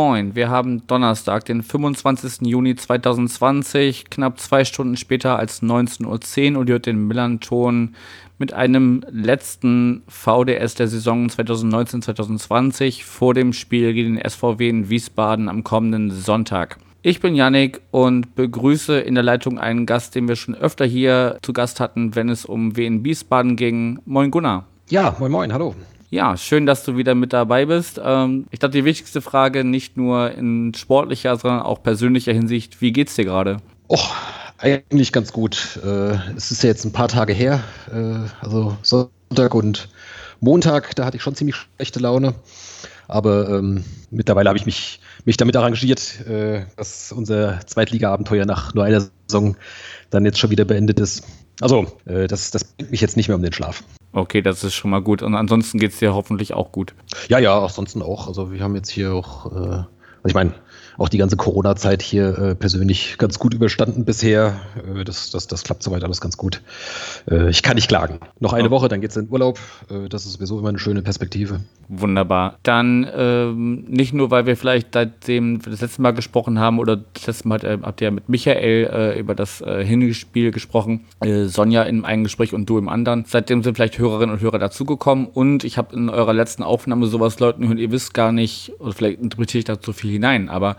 Moin, wir haben Donnerstag, den 25. Juni 2020, knapp zwei Stunden später als 19.10 Uhr und ihr hört den Millanton mit einem letzten VDS der Saison 2019-2020 vor dem Spiel gegen den SVW in Wiesbaden am kommenden Sonntag. Ich bin Yannick und begrüße in der Leitung einen Gast, den wir schon öfter hier zu Gast hatten, wenn es um WN Wiesbaden ging. Moin Gunnar. Ja, moin moin, hallo. Ja, schön, dass du wieder mit dabei bist. Ähm, ich glaube, die wichtigste Frage nicht nur in sportlicher, sondern auch persönlicher Hinsicht, wie geht's dir gerade? Och, eigentlich ganz gut. Äh, es ist ja jetzt ein paar Tage her, äh, also Sonntag und Montag, da hatte ich schon ziemlich schlechte Laune. Aber ähm, mittlerweile habe ich mich, mich damit arrangiert, äh, dass unser Zweitliga-Abenteuer nach nur einer Saison dann jetzt schon wieder beendet ist. Also, äh, das, das bringt mich jetzt nicht mehr um den Schlaf. Okay, das ist schon mal gut. Und ansonsten geht es dir hoffentlich auch gut. Ja, ja, ansonsten auch. Also wir haben jetzt hier auch, äh, also ich meine, auch die ganze Corona-Zeit hier äh, persönlich ganz gut überstanden bisher. Äh, das, das, das klappt soweit alles ganz gut. Äh, ich kann nicht klagen. Noch eine oh. Woche, dann geht es in Urlaub. Äh, das ist sowieso immer eine schöne Perspektive. Wunderbar. Dann ähm, nicht nur, weil wir vielleicht seitdem wir das letzte Mal gesprochen haben oder das letzte Mal äh, habt ihr ja mit Michael äh, über das Hinspiel gesprochen, Sonja in einem Gespräch und du im anderen. Seitdem sind vielleicht Hörerinnen und Hörer dazugekommen und ich habe in eurer letzten Aufnahme sowas Leuten gehört, ihr wisst gar nicht, oder vielleicht interpretiere ich da zu viel hinein, aber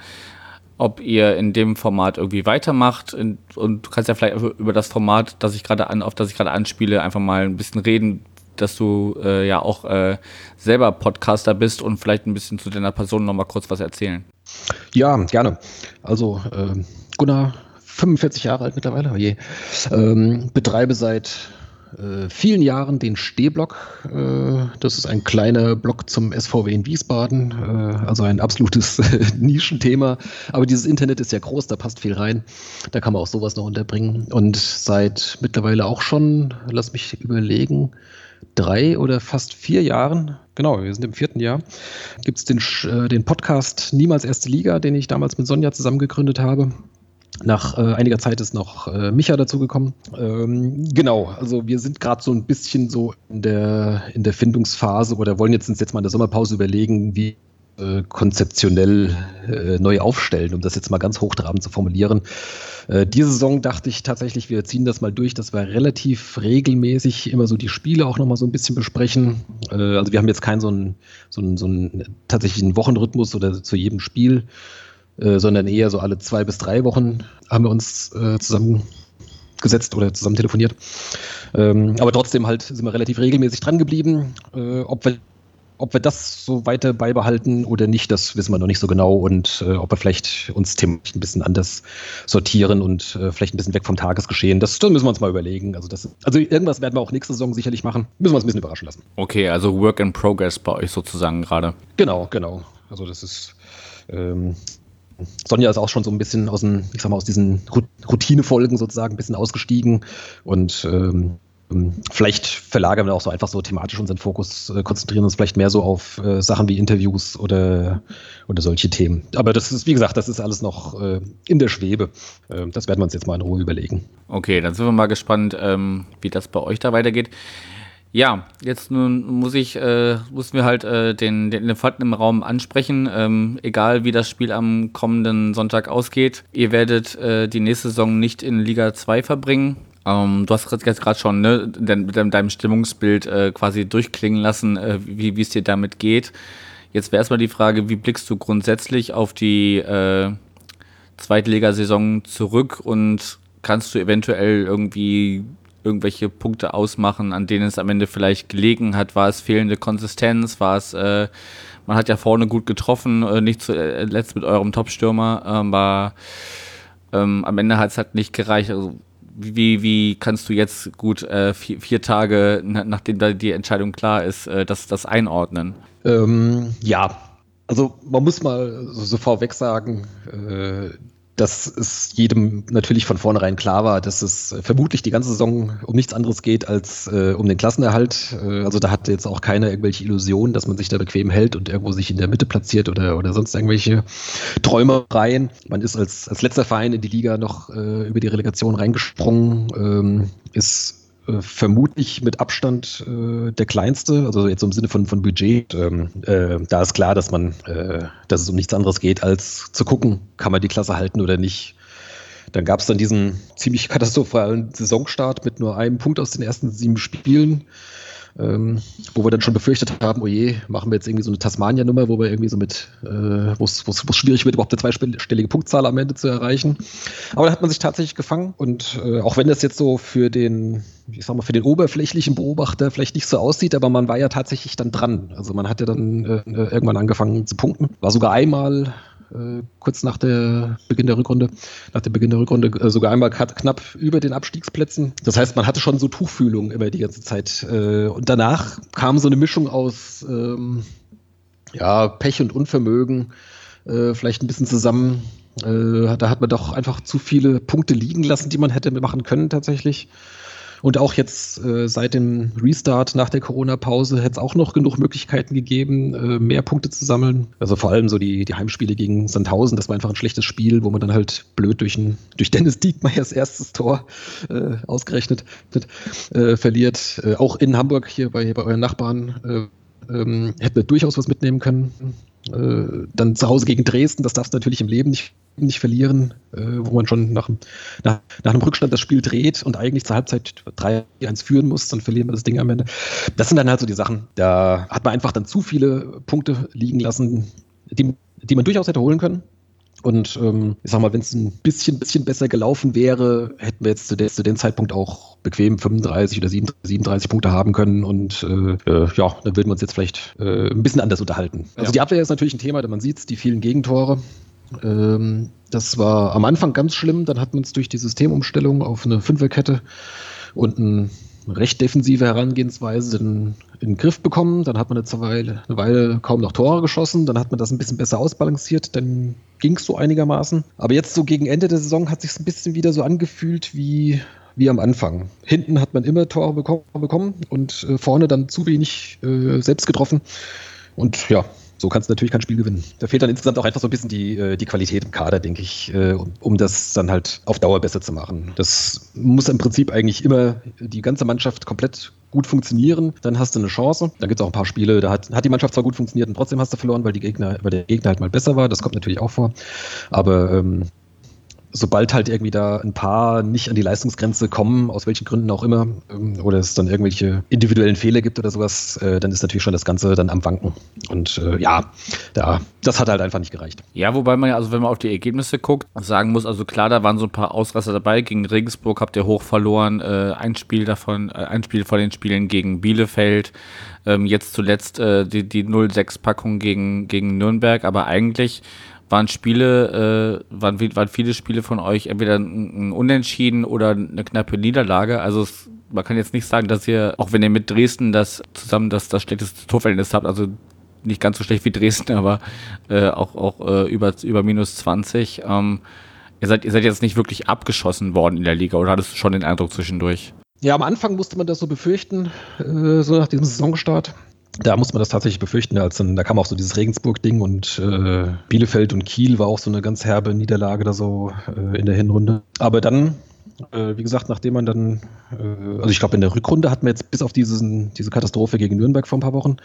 ob ihr in dem Format irgendwie weitermacht. Und du kannst ja vielleicht über das Format, das ich gerade an, auf das ich gerade anspiele, einfach mal ein bisschen reden, dass du äh, ja auch äh, selber Podcaster bist und vielleicht ein bisschen zu deiner Person nochmal kurz was erzählen. Ja, gerne. Also äh, Gunnar, 45 Jahre alt mittlerweile, oh je, ähm, betreibe seit äh, vielen Jahren den Stehblock. Äh, das ist ein kleiner Block zum SVW in Wiesbaden, äh, also ein absolutes Nischenthema. Aber dieses Internet ist ja groß, da passt viel rein. Da kann man auch sowas noch unterbringen. Und seit mittlerweile auch schon, lass mich überlegen, drei oder fast vier Jahren, genau, wir sind im vierten Jahr, gibt es den, äh, den Podcast Niemals Erste Liga, den ich damals mit Sonja zusammen gegründet habe. Nach äh, einiger Zeit ist noch äh, Micha dazugekommen. Ähm, genau, also wir sind gerade so ein bisschen so in der, in der Findungsphase oder wollen jetzt uns jetzt mal in der Sommerpause überlegen, wie äh, konzeptionell äh, neu aufstellen, um das jetzt mal ganz hochtrabend zu formulieren. Äh, diese Saison dachte ich tatsächlich, wir ziehen das mal durch, dass wir relativ regelmäßig immer so die Spiele auch nochmal so ein bisschen besprechen. Äh, also wir haben jetzt keinen so einen, so so einen tatsächlichen Wochenrhythmus oder zu jedem Spiel äh, sondern eher so alle zwei bis drei Wochen haben wir uns äh, zusammengesetzt oder zusammen telefoniert. Ähm, aber trotzdem halt sind wir relativ regelmäßig dran geblieben. Äh, ob wir ob wir das so weiter beibehalten oder nicht, das wissen wir noch nicht so genau und äh, ob wir vielleicht uns thematisch ein bisschen anders sortieren und äh, vielleicht ein bisschen weg vom Tagesgeschehen. Das, das müssen wir uns mal überlegen. Also, das, also irgendwas werden wir auch nächste Saison sicherlich machen. Müssen wir uns ein bisschen überraschen lassen. Okay, also Work in Progress bei euch sozusagen gerade. Genau, genau. Also das ist ähm, Sonja ist auch schon so ein bisschen aus, den, ich sag mal, aus diesen Routinefolgen sozusagen ein bisschen ausgestiegen und ähm, Vielleicht verlagern wir auch so einfach so thematisch unseren Fokus, äh, konzentrieren uns vielleicht mehr so auf äh, Sachen wie Interviews oder, oder solche Themen. Aber das ist, wie gesagt, das ist alles noch äh, in der Schwebe. Ähm, das werden wir uns jetzt mal in Ruhe überlegen. Okay, dann sind wir mal gespannt, ähm, wie das bei euch da weitergeht. Ja, jetzt nun muss ich, äh, müssen wir halt äh, den, den Elefanten im Raum ansprechen. Ähm, egal wie das Spiel am kommenden Sonntag ausgeht, ihr werdet äh, die nächste Saison nicht in Liga 2 verbringen. Ähm, du hast jetzt gerade schon ne, mit deinem Stimmungsbild äh, quasi durchklingen lassen, äh, wie es dir damit geht. Jetzt wäre erstmal die Frage, wie blickst du grundsätzlich auf die äh, Zweitligasaison zurück und kannst du eventuell irgendwie irgendwelche Punkte ausmachen, an denen es am Ende vielleicht gelegen hat? War es fehlende Konsistenz? War es, äh, man hat ja vorne gut getroffen, äh, nicht zuletzt mit eurem Top-Stürmer, aber ähm, am Ende hat es halt nicht gereicht. Also, wie, wie kannst du jetzt gut äh, vier, vier, Tage, nachdem da die Entscheidung klar ist, äh, das, das einordnen? Ähm, ja, also man muss mal so vorweg sagen, äh, dass es jedem natürlich von vornherein klar war, dass es vermutlich die ganze Saison um nichts anderes geht als äh, um den Klassenerhalt. Äh, also da hat jetzt auch keiner irgendwelche Illusionen, dass man sich da bequem hält und irgendwo sich in der Mitte platziert oder, oder sonst irgendwelche Träumereien. Man ist als, als letzter Verein in die Liga noch äh, über die Relegation reingesprungen, ähm, ist äh, vermutlich mit Abstand äh, der kleinste, also jetzt im Sinne von, von Budget. Ähm, äh, da ist klar, dass man, äh, dass es um nichts anderes geht, als zu gucken, kann man die Klasse halten oder nicht. Dann gab es dann diesen ziemlich katastrophalen Saisonstart mit nur einem Punkt aus den ersten sieben Spielen ähm, wo wir dann schon befürchtet haben, oh je, machen wir jetzt irgendwie so eine Tasmania-Nummer, wo wir irgendwie so mit, äh, wo es schwierig wird, überhaupt eine zweistellige Punktzahl am Ende zu erreichen. Aber da hat man sich tatsächlich gefangen und äh, auch wenn das jetzt so für den, ich sag mal, für den oberflächlichen Beobachter vielleicht nicht so aussieht, aber man war ja tatsächlich dann dran. Also man hat ja dann äh, irgendwann angefangen zu punkten. War sogar einmal äh, kurz nach der Beginn der Rückrunde, nach dem Beginn der Rückrunde äh, sogar einmal knapp über den Abstiegsplätzen. Das heißt, man hatte schon so Tuchfühlung immer die ganze Zeit. Äh, und danach kam so eine Mischung aus ähm, ja, Pech und Unvermögen, äh, vielleicht ein bisschen zusammen. Äh, da hat man doch einfach zu viele Punkte liegen lassen, die man hätte machen können tatsächlich. Und auch jetzt äh, seit dem Restart nach der Corona-Pause hätte es auch noch genug Möglichkeiten gegeben, äh, mehr Punkte zu sammeln. Also vor allem so die, die Heimspiele gegen Sandhausen, das war einfach ein schlechtes Spiel, wo man dann halt blöd durch, ein, durch Dennis Diekmeyers erstes Tor äh, ausgerechnet äh, verliert. Äh, auch in Hamburg hier bei, bei euren Nachbarn äh, ähm, hätten wir durchaus was mitnehmen können. Äh, dann zu Hause gegen Dresden, das darfst du natürlich im Leben nicht, nicht verlieren, äh, wo man schon nach, nach, nach einem Rückstand das Spiel dreht und eigentlich zur Halbzeit 3-1 führen muss, dann verlieren wir das Ding am Ende. Das sind dann halt so die Sachen. Da hat man einfach dann zu viele Punkte liegen lassen, die, die man durchaus hätte holen können. Und ähm, ich sag mal, wenn es ein bisschen, bisschen besser gelaufen wäre, hätten wir jetzt zu, der, zu dem Zeitpunkt auch bequem 35 oder 37 Punkte haben können. Und äh, äh, ja, dann würden wir uns jetzt vielleicht äh, ein bisschen anders unterhalten. Also ja. die Abwehr ist natürlich ein Thema, denn man sieht die vielen Gegentore. Ähm, das war am Anfang ganz schlimm. Dann hat man es durch die Systemumstellung auf eine Fünferkette und ein recht defensive Herangehensweise in, in den Griff bekommen. Dann hat man eine Weile, eine Weile kaum noch Tore geschossen. Dann hat man das ein bisschen besser ausbalanciert. Dann ging es so einigermaßen. Aber jetzt so gegen Ende der Saison hat sich ein bisschen wieder so angefühlt wie, wie am Anfang. Hinten hat man immer Tore bekommen und äh, vorne dann zu wenig äh, selbst getroffen. Und ja, so kannst du natürlich kein Spiel gewinnen. Da fehlt dann insgesamt auch einfach so ein bisschen die, äh, die Qualität im Kader, denke ich, äh, um das dann halt auf Dauer besser zu machen. Das muss im Prinzip eigentlich immer die ganze Mannschaft komplett gut funktionieren, dann hast du eine Chance. Dann gibt es auch ein paar Spiele, da hat, hat die Mannschaft zwar gut funktioniert und trotzdem hast du verloren, weil, die Gegner, weil der Gegner halt mal besser war. Das kommt natürlich auch vor. Aber ähm, sobald halt irgendwie da ein paar nicht an die Leistungsgrenze kommen, aus welchen Gründen auch immer, ähm, oder es dann irgendwelche individuellen Fehler gibt oder sowas, äh, dann ist natürlich schon das Ganze dann am Wanken. Und äh, ja, da, das hat halt einfach nicht gereicht. Ja, wobei man ja, also wenn man auf die Ergebnisse guckt, sagen muss, also klar, da waren so ein paar Ausraster dabei. Gegen Regensburg habt ihr hoch verloren, äh, ein Spiel davon, äh, ein Spiel von den Spielen gegen Bielefeld. Ähm, jetzt zuletzt äh, die, die 0-6-Packung gegen, gegen Nürnberg, aber eigentlich waren Spiele, äh, waren, waren viele Spiele von euch entweder ein, Unentschieden oder eine knappe Niederlage. Also es, man kann jetzt nicht sagen, dass ihr, auch wenn ihr mit Dresden das zusammen das, das schlechteste Torverhältnis habt, also nicht ganz so schlecht wie Dresden, aber äh, auch, auch äh, über, über minus 20. Ähm, ihr, seid, ihr seid jetzt nicht wirklich abgeschossen worden in der Liga oder hattest du schon den Eindruck zwischendurch? Ja, am Anfang musste man das so befürchten, äh, so nach diesem Saisonstart da muss man das tatsächlich befürchten. Als dann, da kam auch so dieses Regensburg-Ding und äh, Bielefeld und Kiel war auch so eine ganz herbe Niederlage da so äh, in der Hinrunde. Aber dann, äh, wie gesagt, nachdem man dann, äh, also ich glaube in der Rückrunde hatten wir jetzt bis auf diesen, diese Katastrophe gegen Nürnberg vor ein paar Wochen,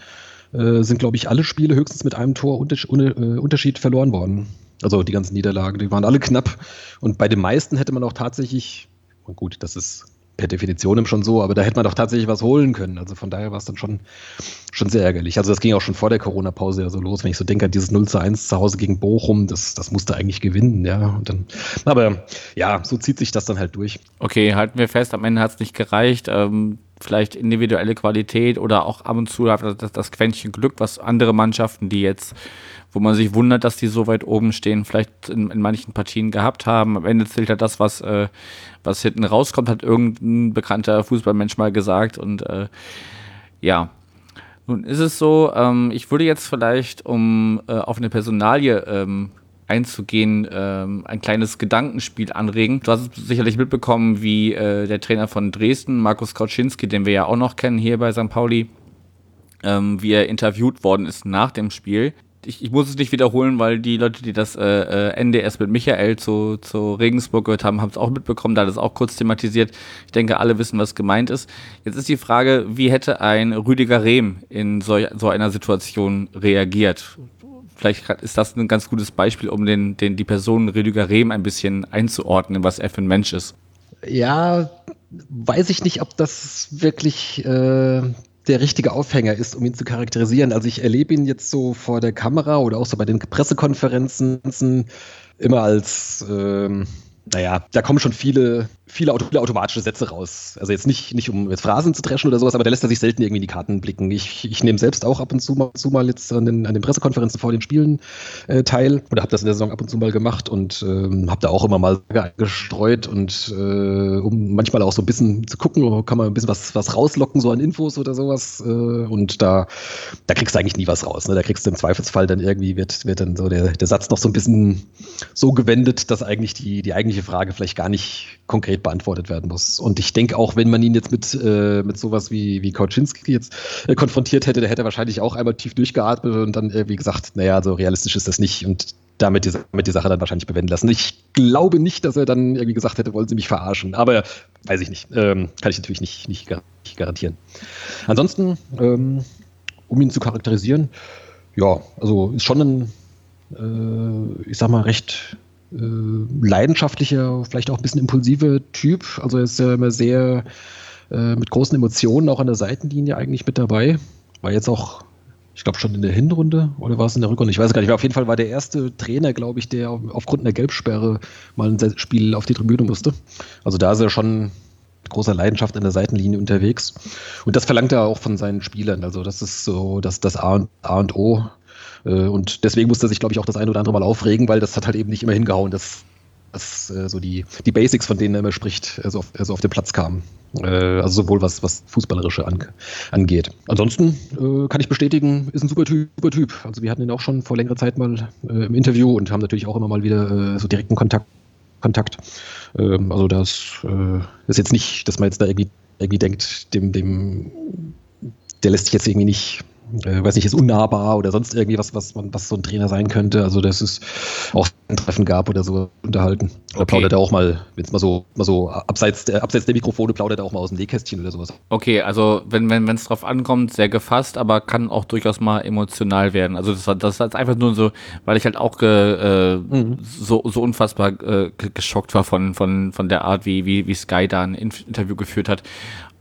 äh, sind glaube ich alle Spiele höchstens mit einem Tor Unterschied, äh, Unterschied verloren worden. Also die ganzen Niederlagen, die waren alle knapp. Und bei den meisten hätte man auch tatsächlich, gut, das ist per Definition schon so, aber da hätte man doch tatsächlich was holen können. Also von daher war es dann schon, schon sehr ärgerlich. Also das ging auch schon vor der Corona-Pause ja so los, wenn ich so denke, dieses 0 zu 1 zu Hause gegen Bochum, das, das musste eigentlich gewinnen, ja. Dann, aber ja, so zieht sich das dann halt durch. Okay, halten wir fest, am Ende hat es nicht gereicht. Ähm, vielleicht individuelle Qualität oder auch ab und zu das, das Quäntchen Glück, was andere Mannschaften, die jetzt wo man sich wundert, dass die so weit oben stehen, vielleicht in, in manchen Partien gehabt haben. Am Ende zählt ja das, was, äh, was hinten rauskommt, hat irgendein bekannter Fußballmensch mal gesagt. Und äh, ja, nun ist es so, ähm, ich würde jetzt vielleicht, um äh, auf eine Personalie ähm, einzugehen, ähm, ein kleines Gedankenspiel anregen. Du hast sicherlich mitbekommen, wie äh, der Trainer von Dresden, Markus Kauczynski, den wir ja auch noch kennen hier bei St. Pauli, ähm, wie er interviewt worden ist nach dem Spiel. Ich, ich, muss es nicht wiederholen, weil die Leute, die das äh, äh erst mit Michael zu, zu Regensburg gehört haben, haben es auch mitbekommen, da hat es auch kurz thematisiert. Ich denke, alle wissen, was gemeint ist. Jetzt ist die Frage, wie hätte ein Rüdiger Rehm in so, so einer Situation reagiert? Vielleicht ist das ein ganz gutes Beispiel, um den, den, die Person Rüdiger Rehm ein bisschen einzuordnen, was er für ein Mensch ist. Ja, weiß ich nicht, ob das wirklich äh, der richtige Aufhänger ist, um ihn zu charakterisieren. Also ich erlebe ihn jetzt so vor der Kamera oder auch so bei den Pressekonferenzen immer als, ähm, naja, da kommen schon viele viele, viele automatische Sätze raus. Also jetzt nicht, nicht um jetzt Phrasen zu dreschen oder sowas, aber der lässt er sich selten irgendwie in die Karten blicken. Ich, ich nehme selbst auch ab und zu mal, zu mal jetzt an den, an den Pressekonferenzen vor den Spielen äh, teil oder habe das in der Saison ab und zu mal gemacht und ähm, habe da auch immer mal gestreut und äh, um manchmal auch so ein bisschen zu gucken, kann man ein bisschen was, was rauslocken, so an Infos oder sowas. Äh, und da, da kriegst du eigentlich nie was raus. Ne? Da kriegst du im Zweifelsfall dann irgendwie, wird, wird dann so der, der Satz noch so ein bisschen so gewendet, dass eigentlich die, die eigentliche Frage vielleicht gar nicht konkret beantwortet werden muss. Und ich denke auch, wenn man ihn jetzt mit, äh, mit sowas wie, wie Kauczynski jetzt äh, konfrontiert hätte, der hätte wahrscheinlich auch einmal tief durchgeatmet und dann irgendwie gesagt, naja, so realistisch ist das nicht und damit die, damit die Sache dann wahrscheinlich bewenden lassen. Ich glaube nicht, dass er dann irgendwie gesagt hätte, wollen sie mich verarschen. Aber weiß ich nicht. Ähm, kann ich natürlich nicht, nicht, garantieren. Ansonsten, ähm, um ihn zu charakterisieren, ja, also ist schon ein, äh, ich sag mal, recht äh, leidenschaftlicher, vielleicht auch ein bisschen impulsiver Typ. Also er ist ja immer sehr äh, mit großen Emotionen auch an der Seitenlinie eigentlich mit dabei. War jetzt auch, ich glaube, schon in der Hinrunde oder war es in der Rückrunde? Ich weiß gar nicht. Auf jeden Fall war der erste Trainer, glaube ich, der aufgrund einer Gelbsperre mal ein Spiel auf die Tribüne musste. Also da ist er schon mit großer Leidenschaft an der Seitenlinie unterwegs. Und das verlangt er auch von seinen Spielern. Also das ist so das, das A, und, A und O äh, und deswegen musste er sich, glaube ich, auch das eine oder andere Mal aufregen, weil das hat halt eben nicht immer hingehauen, dass, dass äh, so die, die Basics, von denen er immer spricht, also auf, also auf den Platz kamen. Äh, also sowohl was, was Fußballerische an, angeht. Ansonsten kann ich bestätigen, ist ein super Typ, super Typ. Also wir hatten ihn auch schon vor längerer Zeit mal im Interview und haben natürlich auch immer mal wieder so direkten Kontakt. Kontakt. Ähm, also das ist jetzt nicht, dass man jetzt da irgendwie, irgendwie denkt, dem, dem, der lässt sich jetzt irgendwie nicht äh, weiß nicht, ist unnahbar oder sonst irgendwie was, was man, was so ein Trainer sein könnte. Also dass es auch ein Treffen gab oder so unterhalten. Oder okay. plaudert er auch mal, wenn es mal so, mal so abseits der, abseits der Mikrofone plaudert er auch mal aus dem Nähkästchen oder sowas. Okay, also wenn wenn es drauf ankommt, sehr gefasst, aber kann auch durchaus mal emotional werden. Also das, das ist einfach nur so, weil ich halt auch äh, mhm. so, so unfassbar äh, geschockt war von, von, von der Art, wie, wie, wie Sky da ein Interview geführt hat.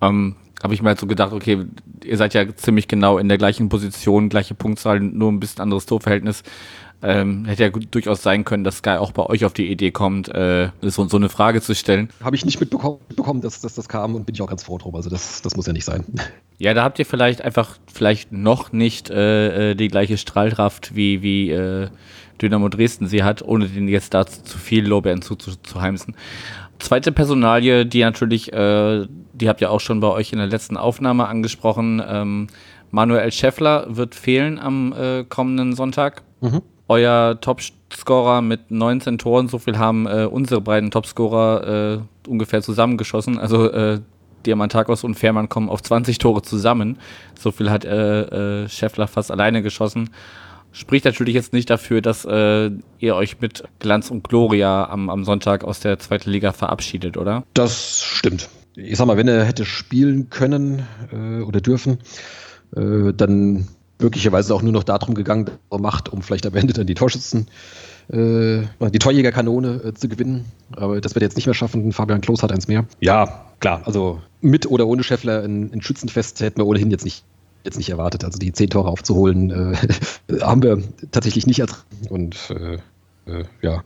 Ähm, habe ich mir halt so gedacht, okay, ihr seid ja ziemlich genau in der gleichen Position, gleiche Punktzahl, nur ein bisschen anderes Torverhältnis. Ähm, hätte ja durchaus sein können, dass Sky auch bei euch auf die Idee kommt, äh, so, so eine Frage zu stellen. Habe ich nicht mitbekommen, dass, dass, das kam und bin ich auch ganz froh drum. Also das, das muss ja nicht sein. Ja, da habt ihr vielleicht einfach vielleicht noch nicht äh, äh die gleiche Strahlkraft wie, wie äh, Dynamo Dresden sie hat, ohne den jetzt da zu viel Lorbeeren zuzuheimsen. Zweite Personalie, die natürlich, äh, die habt ihr auch schon bei euch in der letzten Aufnahme angesprochen. Ähm, Manuel Scheffler wird fehlen am äh, kommenden Sonntag. Mhm. Euer Topscorer mit 19 Toren, so viel haben äh, unsere beiden Topscorer äh, ungefähr zusammengeschossen. Also äh, Diamantakos und Fährmann kommen auf 20 Tore zusammen. So viel hat äh, Scheffler fast alleine geschossen spricht natürlich jetzt nicht dafür, dass äh, ihr euch mit Glanz und Gloria am, am Sonntag aus der zweiten Liga verabschiedet, oder? Das stimmt. Ich sag mal, wenn er hätte spielen können äh, oder dürfen, äh, dann möglicherweise auch nur noch darum gegangen, er macht, um vielleicht am Ende dann die Torschützen, äh, die Torjägerkanone äh, zu gewinnen. Aber das wird er jetzt nicht mehr schaffen. Fabian Klos hat eins mehr. Ja, klar. Also mit oder ohne Scheffler ein, ein Schützenfest hätten wir ohnehin jetzt nicht jetzt nicht erwartet. Also die zehn Tore aufzuholen, äh, haben wir tatsächlich nicht ertragen. Und äh, äh, ja.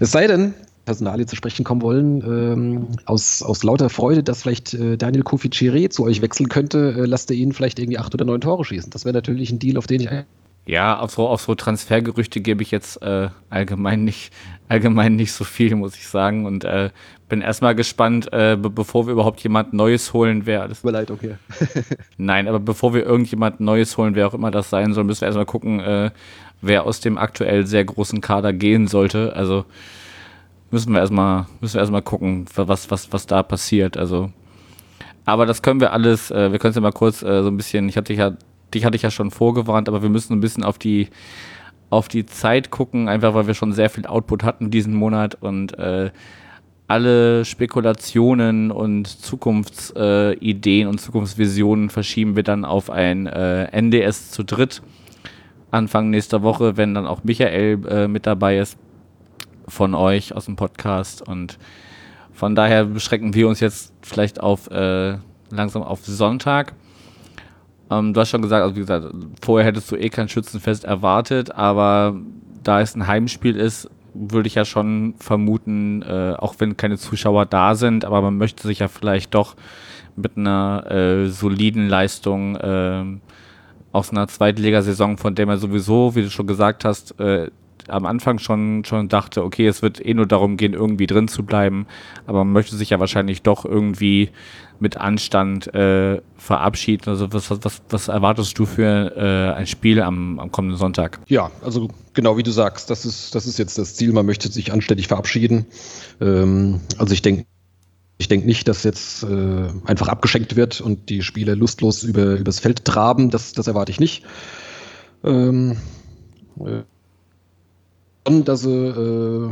Es sei denn, Personalie zu sprechen kommen wollen, ähm, aus, aus lauter Freude, dass vielleicht äh, Daniel Kofi zu euch wechseln könnte, äh, lasst ihr ihn vielleicht irgendwie acht oder neun Tore schießen. Das wäre natürlich ein Deal, auf den ich ja, auf so, auf so Transfergerüchte gebe ich jetzt äh, allgemein nicht allgemein nicht so viel, muss ich sagen. Und äh, bin erstmal gespannt, äh, be bevor wir überhaupt jemand Neues holen, wer das. Tut mir leid, okay. Nein, aber bevor wir irgendjemand Neues holen, wer auch immer das sein soll, müssen wir erstmal gucken, äh, wer aus dem aktuell sehr großen Kader gehen sollte. Also müssen wir erstmal, müssen wir erstmal gucken, was, was, was da passiert. Also, aber das können wir alles, äh, wir können es ja mal kurz äh, so ein bisschen, ich hatte dich ja, dich hatte ich ja schon vorgewarnt, aber wir müssen ein bisschen auf die, auf die Zeit gucken, einfach weil wir schon sehr viel Output hatten diesen Monat und äh, alle Spekulationen und Zukunftsideen und Zukunftsvisionen verschieben wir dann auf ein äh, NDS zu dritt Anfang nächster Woche, wenn dann auch Michael äh, mit dabei ist von euch aus dem Podcast. Und von daher beschränken wir uns jetzt vielleicht auf äh, langsam auf Sonntag. Ähm, du hast schon gesagt, also wie gesagt, vorher hättest du eh kein Schützenfest erwartet, aber da es ein Heimspiel ist, würde ich ja schon vermuten, äh, auch wenn keine Zuschauer da sind, aber man möchte sich ja vielleicht doch mit einer äh, soliden Leistung äh, aus einer Zweitligasaison, von der man sowieso, wie du schon gesagt hast, äh, am Anfang schon, schon dachte, okay, es wird eh nur darum gehen, irgendwie drin zu bleiben, aber man möchte sich ja wahrscheinlich doch irgendwie mit Anstand äh, verabschieden. Also was, was, was erwartest du für äh, ein Spiel am, am kommenden Sonntag? Ja, also genau wie du sagst, das ist, das ist jetzt das Ziel, man möchte sich anständig verabschieden. Ähm, also ich denke, ich denke nicht, dass jetzt äh, einfach abgeschenkt wird und die Spieler lustlos über, übers Feld traben. Das, das erwarte ich nicht. Ähm, äh, dass sie äh,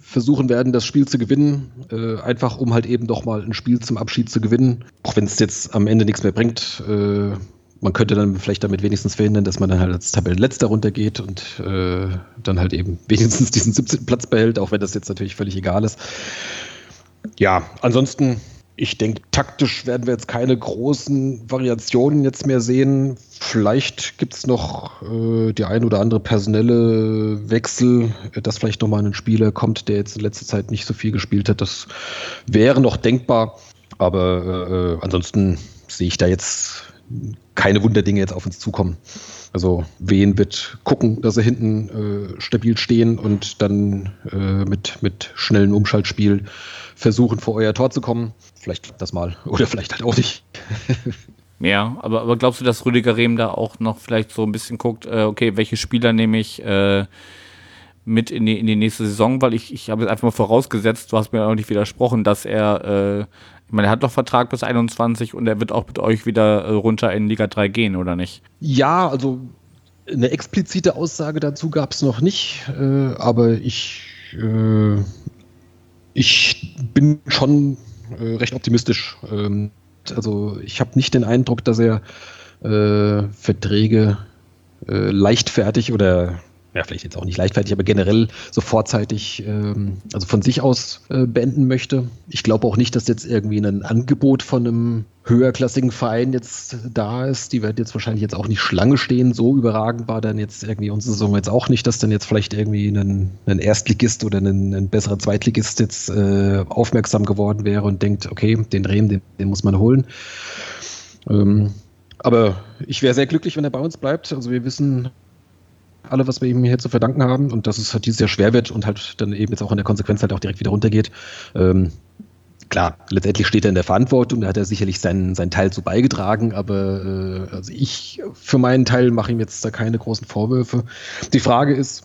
versuchen werden, das Spiel zu gewinnen, äh, einfach um halt eben doch mal ein Spiel zum Abschied zu gewinnen. Auch wenn es jetzt am Ende nichts mehr bringt. Äh, man könnte dann vielleicht damit wenigstens verhindern, dass man dann halt als Tabellenletzter runtergeht und äh, dann halt eben wenigstens diesen 17. Platz behält, auch wenn das jetzt natürlich völlig egal ist. Ja, ansonsten ich denke, taktisch werden wir jetzt keine großen Variationen jetzt mehr sehen. Vielleicht gibt es noch äh, die ein oder andere personelle Wechsel, dass vielleicht nochmal ein Spieler kommt, der jetzt in letzter Zeit nicht so viel gespielt hat. Das wäre noch denkbar. Aber äh, ansonsten sehe ich da jetzt keine Wunderdinge jetzt auf uns zukommen. Also Wien wird gucken, dass sie hinten äh, stabil stehen und dann äh, mit, mit schnellem Umschaltspiel versuchen, vor euer Tor zu kommen. Vielleicht klappt das mal oder vielleicht halt auch nicht. ja, aber, aber glaubst du, dass Rüdiger Rehm da auch noch vielleicht so ein bisschen guckt, äh, okay, welche Spieler nehme ich äh, mit in die, in die nächste Saison? Weil ich, ich habe jetzt einfach mal vorausgesetzt, du hast mir auch nicht widersprochen, dass er, äh, ich meine, er hat doch Vertrag bis 21 und er wird auch mit euch wieder äh, runter in Liga 3 gehen, oder nicht? Ja, also eine explizite Aussage dazu gab es noch nicht, äh, aber ich, äh, ich bin schon äh, recht optimistisch. Ähm, also ich habe nicht den Eindruck, dass er äh, Verträge äh, leichtfertig oder ja, vielleicht jetzt auch nicht leichtfertig, aber generell so vorzeitig, ähm, also von sich aus äh, beenden möchte. Ich glaube auch nicht, dass jetzt irgendwie ein Angebot von einem höherklassigen Verein jetzt da ist. Die werden jetzt wahrscheinlich jetzt auch nicht Schlange stehen. So überragend war dann jetzt irgendwie unsere Saison jetzt auch nicht, dass dann jetzt vielleicht irgendwie ein, ein Erstligist oder ein, ein besserer Zweitligist jetzt äh, aufmerksam geworden wäre und denkt, okay, den Rehm, den, den muss man holen. Ähm, aber ich wäre sehr glücklich, wenn er bei uns bleibt. Also wir wissen, alle, was wir ihm hier zu verdanken haben und dass es halt dieses Jahr schwer wird und halt dann eben jetzt auch in der Konsequenz halt auch direkt wieder runtergeht. Ähm, klar, letztendlich steht er in der Verantwortung, da hat er sicherlich seinen, seinen Teil zu beigetragen, aber äh, also ich für meinen Teil mache ihm jetzt da keine großen Vorwürfe. Die Frage ist,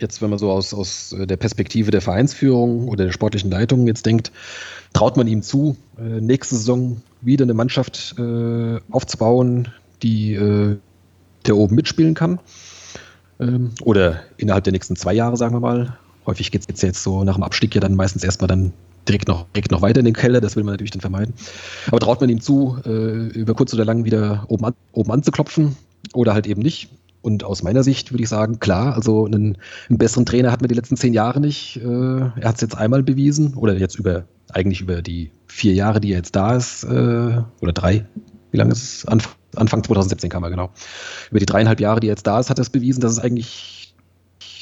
jetzt wenn man so aus, aus der Perspektive der Vereinsführung oder der sportlichen Leitung jetzt denkt, traut man ihm zu, äh, nächste Saison wieder eine Mannschaft äh, aufzubauen, die äh, der oben mitspielen kann? Ähm, oder innerhalb der nächsten zwei Jahre, sagen wir mal. Häufig geht es jetzt so nach dem Abstieg ja dann meistens erstmal dann direkt noch, direkt noch weiter in den Keller, das will man natürlich dann vermeiden. Aber traut man ihm zu, äh, über kurz oder lang wieder oben, an, oben anzuklopfen oder halt eben nicht? Und aus meiner Sicht würde ich sagen, klar, also einen, einen besseren Trainer hat man die letzten zehn Jahre nicht. Äh, er hat es jetzt einmal bewiesen oder jetzt über, eigentlich über die vier Jahre, die er jetzt da ist, äh, oder drei, wie lange ist es? Anfang, Anfang 2017 kam er, genau. Über die dreieinhalb Jahre, die er jetzt da ist, hat er es bewiesen, dass es eigentlich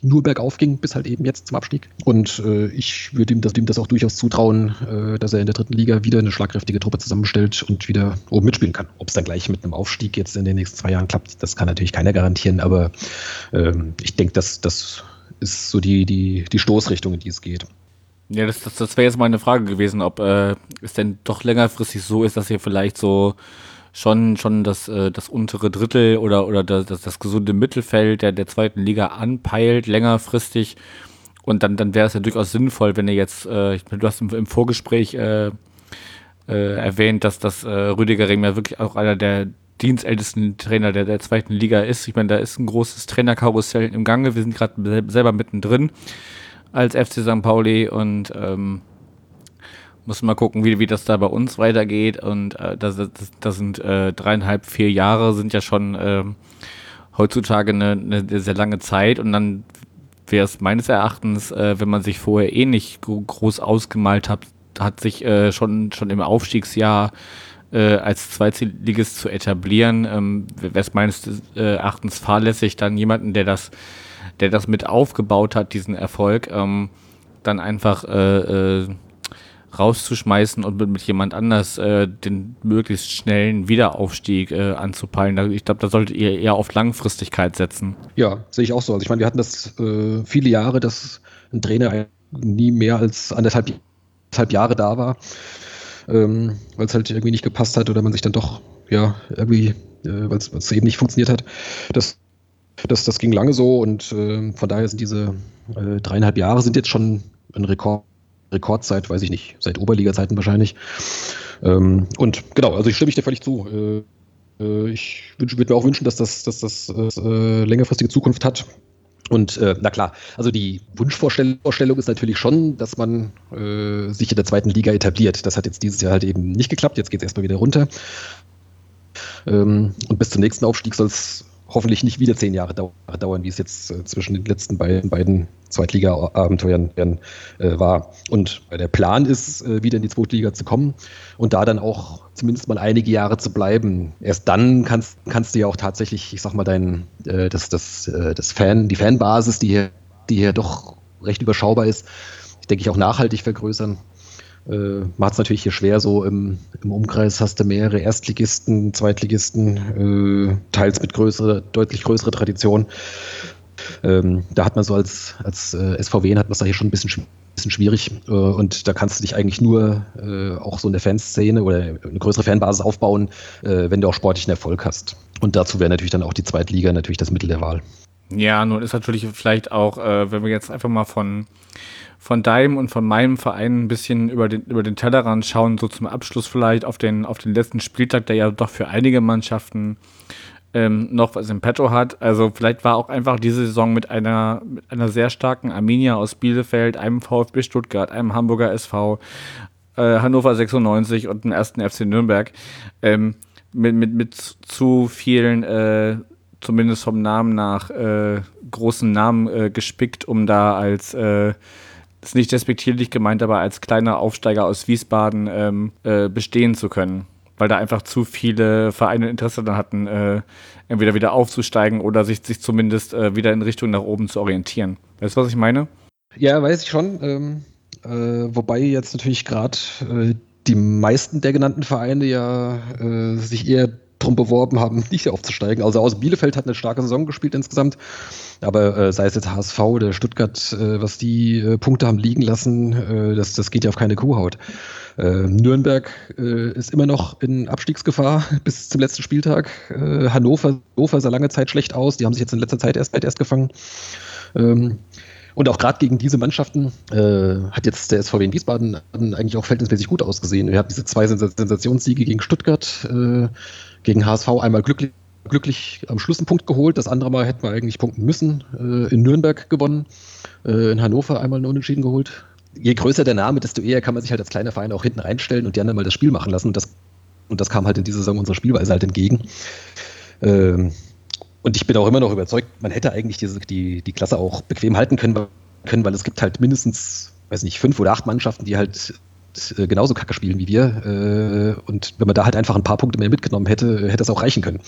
nur bergauf ging, bis halt eben jetzt zum Abstieg. Und äh, ich würde ihm das, ihm das auch durchaus zutrauen, äh, dass er in der dritten Liga wieder eine schlagkräftige Truppe zusammenstellt und wieder oben mitspielen kann. Ob es dann gleich mit einem Aufstieg jetzt in den nächsten zwei Jahren klappt, das kann natürlich keiner garantieren, aber ähm, ich denke, dass das ist so die, die, die Stoßrichtung, in die es geht. Ja, das, das, das wäre jetzt mal eine Frage gewesen, ob äh, es denn doch längerfristig so ist, dass ihr vielleicht so schon, schon das, äh, das untere Drittel oder, oder das, das, gesunde Mittelfeld der, der zweiten Liga anpeilt, längerfristig. Und dann, dann wäre es ja durchaus sinnvoll, wenn ihr jetzt, äh, du hast im, im Vorgespräch äh, äh, erwähnt, dass das äh, Rüdiger Rehm ja wirklich auch einer der dienstältesten Trainer der, der zweiten Liga ist. Ich meine, da ist ein großes Trainerkarussell im Gange. Wir sind gerade selber mittendrin als FC St. Pauli und ähm, muss mal gucken, wie, wie das da bei uns weitergeht. Und äh, das, das, das sind äh, dreieinhalb, vier Jahre, sind ja schon äh, heutzutage eine, eine sehr lange Zeit. Und dann wäre es meines Erachtens, äh, wenn man sich vorher eh nicht groß ausgemalt hat, hat sich äh, schon, schon im Aufstiegsjahr äh, als Zweitligist zu etablieren, ähm, wäre es meines äh, Erachtens fahrlässig, dann jemanden, der das, der das mit aufgebaut hat, diesen Erfolg, ähm, dann einfach äh, äh, rauszuschmeißen und mit, mit jemand anders äh, den möglichst schnellen Wiederaufstieg äh, anzupeilen. Ich glaube, da solltet ihr eher auf Langfristigkeit setzen. Ja, sehe ich auch so. Also ich meine, wir hatten das äh, viele Jahre, dass ein Trainer nie mehr als anderthalb, anderthalb Jahre da war, ähm, weil es halt irgendwie nicht gepasst hat oder man sich dann doch, ja, irgendwie, äh, weil es eben nicht funktioniert hat. Das, das, das ging lange so und äh, von daher sind diese äh, dreieinhalb Jahre sind jetzt schon ein Rekord Rekordzeit, weiß ich nicht, seit Oberliga-Zeiten wahrscheinlich. Ähm, und genau, also ich stimme ich dir völlig zu. Äh, äh ich würde mir auch wünschen, dass das, dass das äh, längerfristige Zukunft hat. Und äh, na klar, also die Wunschvorstellung ist natürlich schon, dass man äh, sich in der zweiten Liga etabliert. Das hat jetzt dieses Jahr halt eben nicht geklappt. Jetzt geht es erstmal wieder runter. Ähm, und bis zum nächsten Aufstieg soll es hoffentlich nicht wieder zehn Jahre dauern, wie es jetzt äh, zwischen den letzten beiden, beiden Zweitliga-Abenteuern äh, war. Und der Plan ist, äh, wieder in die Zweitliga zu kommen und da dann auch zumindest mal einige Jahre zu bleiben. Erst dann kannst, kannst du ja auch tatsächlich, ich sag mal, dein, äh, das, das, das Fan, die Fanbasis, die hier, die hier doch recht überschaubar ist, denke ich auch nachhaltig vergrößern äh, macht es natürlich hier schwer, so im, im, Umkreis hast du mehrere Erstligisten, Zweitligisten, äh, teils mit größere, deutlich größere Tradition. Ähm, da hat man so als, als äh, SVW hat man es da hier schon ein bisschen, bisschen schwierig äh, und da kannst du dich eigentlich nur äh, auch so in der Fanszene oder eine größere Fanbasis aufbauen, äh, wenn du auch sportlichen Erfolg hast. Und dazu wäre natürlich dann auch die Zweitliga natürlich das Mittel der Wahl. Ja, nun ist natürlich vielleicht auch, äh, wenn wir jetzt einfach mal von von deinem und von meinem Verein ein bisschen über den, über den Tellerrand schauen, so zum Abschluss vielleicht auf den, auf den letzten Spieltag, der ja doch für einige Mannschaften ähm, noch was im Petto hat. Also vielleicht war auch einfach diese Saison mit einer, mit einer sehr starken Arminia aus Bielefeld, einem VfB Stuttgart, einem Hamburger SV, äh, Hannover 96 und dem ersten FC Nürnberg ähm, mit, mit, mit zu vielen, äh, zumindest vom Namen nach, äh, großen Namen äh, gespickt, um da als äh, ist nicht despektierlich gemeint, aber als kleiner Aufsteiger aus Wiesbaden ähm, äh, bestehen zu können. Weil da einfach zu viele Vereine Interesse dann hatten, äh, entweder wieder aufzusteigen oder sich, sich zumindest äh, wieder in Richtung nach oben zu orientieren. Weißt du, was ich meine? Ja, weiß ich schon. Ähm, äh, wobei jetzt natürlich gerade die meisten der genannten Vereine ja äh, sich eher drum beworben haben, nicht aufzusteigen. Also aus Bielefeld hat eine starke Saison gespielt insgesamt. Aber äh, sei es jetzt HSV oder Stuttgart, äh, was die äh, Punkte haben liegen lassen, äh, das, das geht ja auf keine Kuhhaut. Äh, Nürnberg äh, ist immer noch in Abstiegsgefahr bis zum letzten Spieltag. Hannover, Hannover sah lange Zeit schlecht aus. Die haben sich jetzt in letzter Zeit erst, erst gefangen. Ähm, und auch gerade gegen diese Mannschaften äh, hat jetzt der SVW in Wiesbaden eigentlich auch verhältnismäßig gut ausgesehen. Wir hatten diese zwei Sensationssiege gegen Stuttgart, äh, gegen HSV einmal glücklich, glücklich am Schluss einen Punkt geholt. Das andere Mal hätten wir eigentlich punkten müssen. Äh, in Nürnberg gewonnen, äh, in Hannover einmal einen Unentschieden geholt. Je größer der Name, desto eher kann man sich halt als kleiner Verein auch hinten reinstellen und die anderen mal das Spiel machen lassen. Und das, und das kam halt in dieser Saison unserer Spielweise halt entgegen. Ähm, und ich bin auch immer noch überzeugt, man hätte eigentlich diese, die, die Klasse auch bequem halten können, können, weil es gibt halt mindestens, weiß nicht, fünf oder acht Mannschaften, die halt äh, genauso kacke spielen wie wir. Äh, und wenn man da halt einfach ein paar Punkte mehr mitgenommen hätte, hätte es auch reichen können.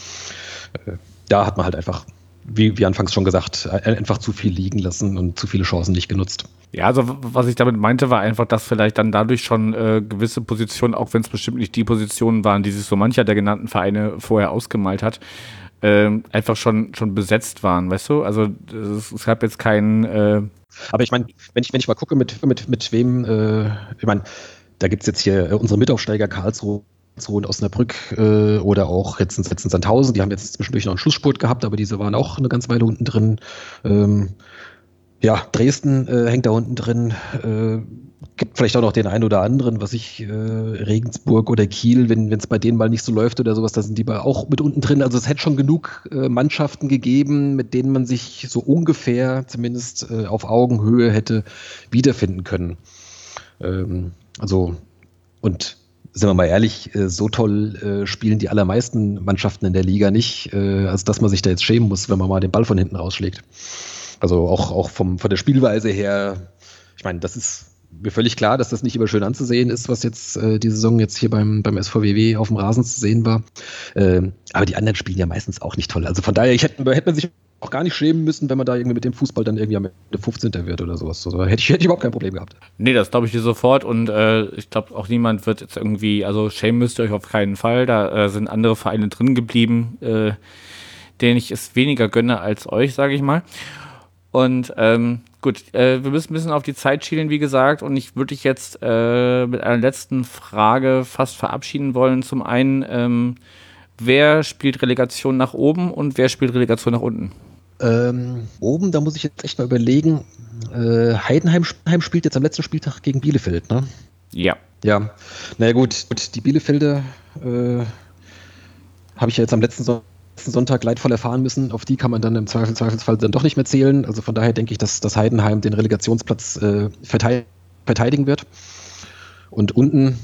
Äh, da hat man halt einfach, wie, wie anfangs schon gesagt, einfach zu viel liegen lassen und zu viele Chancen nicht genutzt. Ja, also was ich damit meinte, war einfach, dass vielleicht dann dadurch schon äh, gewisse Positionen, auch wenn es bestimmt nicht die Positionen waren, die sich so mancher der genannten Vereine vorher ausgemalt hat, äh, einfach schon, schon besetzt waren, weißt du? Also es, es gab jetzt keinen. Äh Aber ich meine, wenn ich, wenn ich mal gucke, mit, mit, mit wem, äh, ich meine, da gibt es jetzt hier äh, unsere Mitaufsteiger Karlsruhe und Osnabrück äh, oder auch jetzt in, jetzt in Sandhausen. Die haben jetzt zwischendurch noch einen Schlussspurt gehabt, aber diese waren auch eine ganze Weile unten drin. Ähm, ja, Dresden äh, hängt da unten drin. Äh, gibt vielleicht auch noch den einen oder anderen, was ich, äh, Regensburg oder Kiel, wenn es bei denen mal nicht so läuft oder sowas, da sind die auch mit unten drin. Also es hätte schon genug äh, Mannschaften gegeben, mit denen man sich so ungefähr zumindest auf Augenhöhe hätte wiederfinden können. Ähm, also, und sind wir mal ehrlich, äh, so toll äh, spielen die allermeisten Mannschaften in der Liga nicht, äh, als dass man sich da jetzt schämen muss, wenn man mal den Ball von hinten rausschlägt. Also auch, auch vom, von der Spielweise her, ich meine, das ist mir völlig klar, dass das nicht immer schön anzusehen ist, was jetzt äh, die Saison jetzt hier beim, beim SVWW auf dem Rasen zu sehen war. Ähm, aber die anderen spielen ja meistens auch nicht toll. Also von daher, ich hätte, hätte man sich auch gar nicht schämen müssen, wenn man da irgendwie mit dem Fußball dann irgendwie am Ende 15. wird oder sowas. Also hätte ich, hätte ich überhaupt kein Problem gehabt. Nee, das glaube ich dir sofort und äh, ich glaube auch niemand wird jetzt irgendwie, also schämen müsst ihr euch auf keinen Fall. Da äh, sind andere Vereine drin geblieben, äh, denen ich es weniger gönne als euch, sage ich mal. Und ähm, gut, äh, wir müssen ein bisschen auf die Zeit schielen, wie gesagt. Und ich würde dich jetzt äh, mit einer letzten Frage fast verabschieden wollen. Zum einen, ähm, wer spielt Relegation nach oben und wer spielt Relegation nach unten? Ähm, oben, da muss ich jetzt echt mal überlegen. Äh, Heidenheim, Heidenheim spielt jetzt am letzten Spieltag gegen Bielefeld, ne? Ja. Ja. Na naja, gut, die Bielefelder äh, habe ich ja jetzt am letzten Sonntag letzten Sonntag leidvoll erfahren müssen. Auf die kann man dann im Zweifel, Zweifelsfall dann doch nicht mehr zählen. Also von daher denke ich, dass das Heidenheim den Relegationsplatz äh, verteidigen wird. Und unten,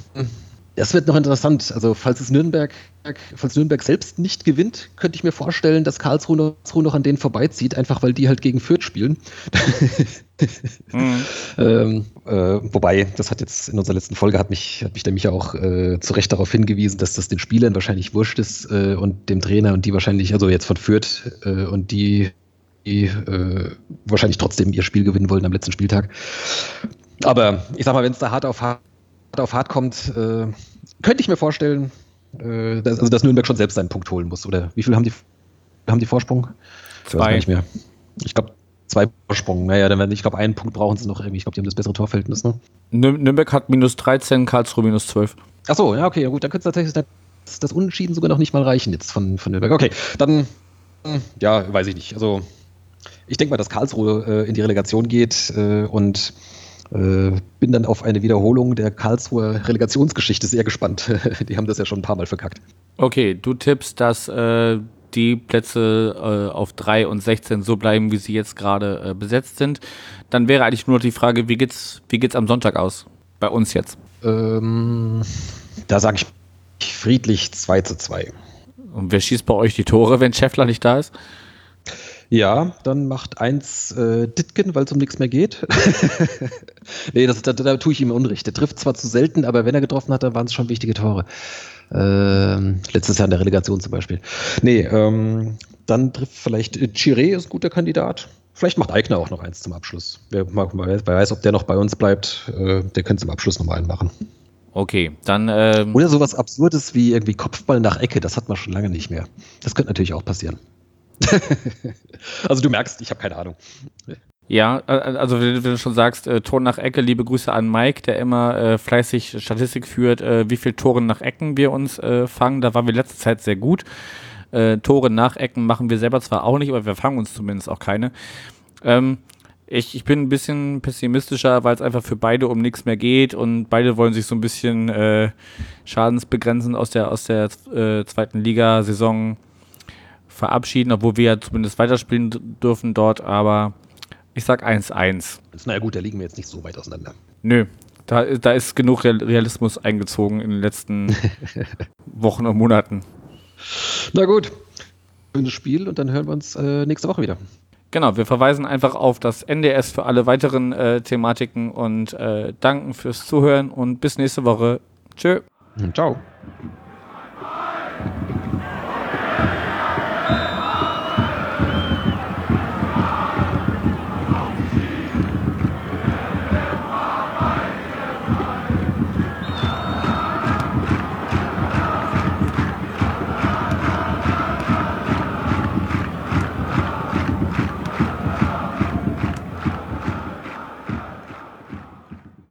das wird noch interessant. Also falls es Nürnberg, falls Nürnberg selbst nicht gewinnt, könnte ich mir vorstellen, dass Karlsruhe noch, Karlsruhe noch an denen vorbeizieht, einfach weil die halt gegen Fürth spielen. mhm. ähm, äh, wobei, das hat jetzt in unserer letzten Folge hat mich, hat mich der Micha auch äh, zu Recht darauf hingewiesen, dass das den Spielern wahrscheinlich wurscht ist äh, und dem Trainer und die wahrscheinlich, also jetzt von Fürth äh, und die, die äh, wahrscheinlich trotzdem ihr Spiel gewinnen wollen am letzten Spieltag. Aber ich sag mal, wenn es da hart auf hart auf hart kommt, äh, könnte ich mir vorstellen, äh, dass, also dass Nürnberg schon selbst seinen Punkt holen muss. Oder wie viel haben die, haben die Vorsprung? Ich zwei. mehr. Ich glaube, zwei Vorsprung. Naja, dann werden, ich glaube, einen Punkt brauchen sie noch irgendwie. Ich glaube, die haben das bessere Torverhältnis. Ne? Nürnberg hat minus 13, Karlsruhe minus 12. Achso, ja, okay, ja, gut. Dann könnte es tatsächlich das, das Unentschieden sogar noch nicht mal reichen jetzt von, von Nürnberg. Okay, dann, ja, weiß ich nicht. Also, ich denke mal, dass Karlsruhe äh, in die Relegation geht äh, und bin dann auf eine Wiederholung der Karlsruher Relegationsgeschichte sehr gespannt. die haben das ja schon ein paar Mal verkackt. Okay, du tippst, dass äh, die Plätze äh, auf 3 und 16 so bleiben, wie sie jetzt gerade äh, besetzt sind. Dann wäre eigentlich nur noch die Frage, wie geht's, wie geht's am Sonntag aus? Bei uns jetzt. Ähm, da sage ich friedlich 2 zu 2. Und wer schießt bei euch die Tore, wenn Scheffler nicht da ist? Ja, dann macht eins äh, Ditken, weil es um nichts mehr geht. nee, das, da, da tue ich ihm Unrecht. Der trifft zwar zu selten, aber wenn er getroffen hat, dann waren es schon wichtige Tore. Ähm, letztes Jahr in der Relegation zum Beispiel. Nee, ähm, dann trifft vielleicht äh, Chiré ist ein guter Kandidat. Vielleicht macht Eigner auch noch eins zum Abschluss. Wer, wer weiß, ob der noch bei uns bleibt, äh, der könnte zum Abschluss nochmal einen machen. Okay, dann. Ähm Oder sowas Absurdes wie irgendwie Kopfball nach Ecke, das hat man schon lange nicht mehr. Das könnte natürlich auch passieren. also du merkst, ich habe keine Ahnung. Ja, also wenn du schon sagst, äh, Tor nach Ecke, liebe Grüße an Mike, der immer äh, fleißig Statistik führt, äh, wie viele Tore nach Ecken wir uns äh, fangen. Da waren wir letzte Zeit sehr gut. Äh, Tore nach Ecken machen wir selber zwar auch nicht, aber wir fangen uns zumindest auch keine. Ähm, ich, ich bin ein bisschen pessimistischer, weil es einfach für beide um nichts mehr geht und beide wollen sich so ein bisschen äh, schadensbegrenzend aus der, aus der äh, zweiten Liga-Saison verabschieden, obwohl wir ja zumindest weiterspielen dürfen dort, aber ich sag 1-1. Naja gut, da liegen wir jetzt nicht so weit auseinander. Nö, da, da ist genug Realismus eingezogen in den letzten Wochen und Monaten. Na gut, schönes Spiel und dann hören wir uns äh, nächste Woche wieder. Genau, wir verweisen einfach auf das NDS für alle weiteren äh, Thematiken und äh, danken fürs Zuhören und bis nächste Woche. Tschö. Ciao.